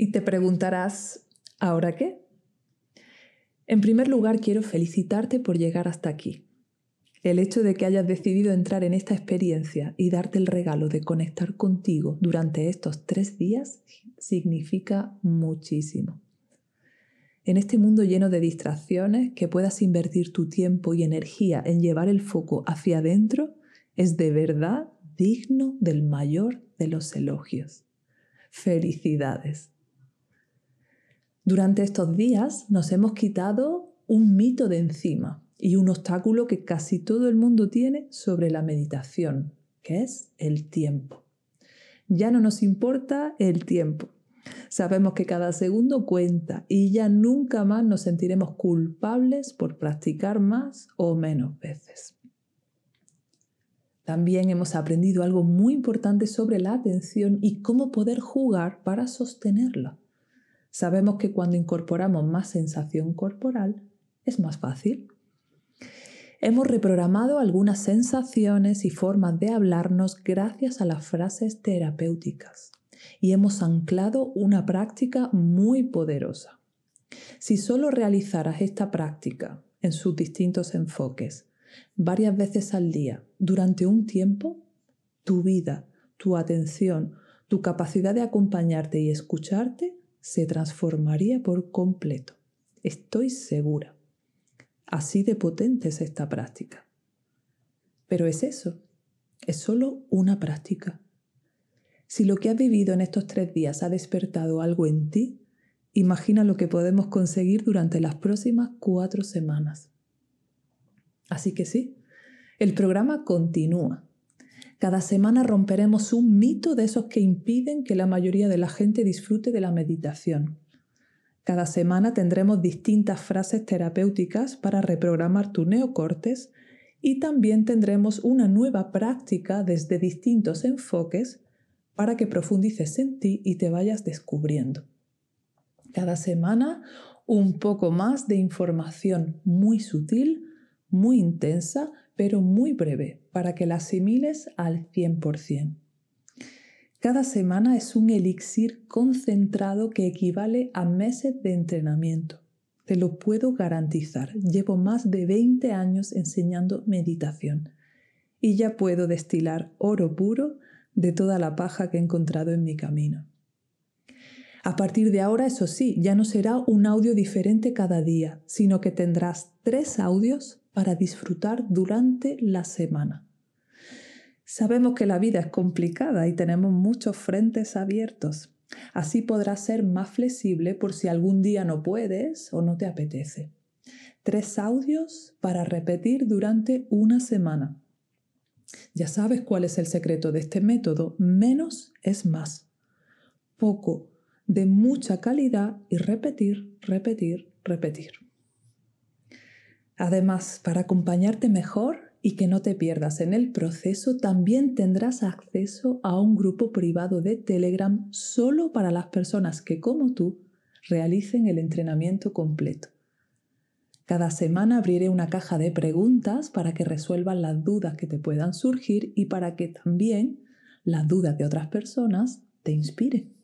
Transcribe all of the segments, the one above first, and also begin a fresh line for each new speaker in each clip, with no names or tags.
Y te preguntarás, ¿ahora qué? En primer lugar, quiero felicitarte por llegar hasta aquí. El hecho de que hayas decidido entrar en esta experiencia y darte el regalo de conectar contigo durante estos tres días significa muchísimo. En este mundo lleno de distracciones, que puedas invertir tu tiempo y energía en llevar el foco hacia adentro es de verdad digno del mayor de los elogios. Felicidades. Durante estos días nos hemos quitado un mito de encima y un obstáculo que casi todo el mundo tiene sobre la meditación, que es el tiempo. Ya no nos importa el tiempo. Sabemos que cada segundo cuenta y ya nunca más nos sentiremos culpables por practicar más o menos veces. También hemos aprendido algo muy importante sobre la atención y cómo poder jugar para sostenerla. Sabemos que cuando incorporamos más sensación corporal es más fácil. Hemos reprogramado algunas sensaciones y formas de hablarnos gracias a las frases terapéuticas y hemos anclado una práctica muy poderosa. Si solo realizaras esta práctica en sus distintos enfoques varias veces al día durante un tiempo, tu vida, tu atención, tu capacidad de acompañarte y escucharte se transformaría por completo. Estoy segura. Así de potente es esta práctica. Pero es eso, es solo una práctica. Si lo que has vivido en estos tres días ha despertado algo en ti, imagina lo que podemos conseguir durante las próximas cuatro semanas. Así que sí, el programa continúa. Cada semana romperemos un mito de esos que impiden que la mayoría de la gente disfrute de la meditación. Cada semana tendremos distintas frases terapéuticas para reprogramar tu neocortes y también tendremos una nueva práctica desde distintos enfoques para que profundices en ti y te vayas descubriendo. Cada semana un poco más de información muy sutil, muy intensa, pero muy breve, para que la asimiles al 100%. Cada semana es un elixir concentrado que equivale a meses de entrenamiento. Te lo puedo garantizar. Llevo más de 20 años enseñando meditación y ya puedo destilar oro puro de toda la paja que he encontrado en mi camino. A partir de ahora, eso sí, ya no será un audio diferente cada día, sino que tendrás tres audios para disfrutar durante la semana. Sabemos que la vida es complicada y tenemos muchos frentes abiertos. Así podrás ser más flexible por si algún día no puedes o no te apetece. Tres audios para repetir durante una semana. Ya sabes cuál es el secreto de este método. Menos es más. Poco, de mucha calidad y repetir, repetir, repetir. Además, para acompañarte mejor, y que no te pierdas en el proceso, también tendrás acceso a un grupo privado de Telegram solo para las personas que, como tú, realicen el entrenamiento completo. Cada semana abriré una caja de preguntas para que resuelvan las dudas que te puedan surgir y para que también las dudas de otras personas te inspiren.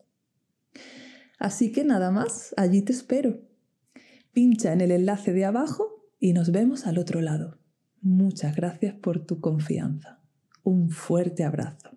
Así que nada más, allí te espero. Pincha en el enlace de abajo y nos vemos al otro lado. Muchas gracias por tu confianza. Un fuerte abrazo.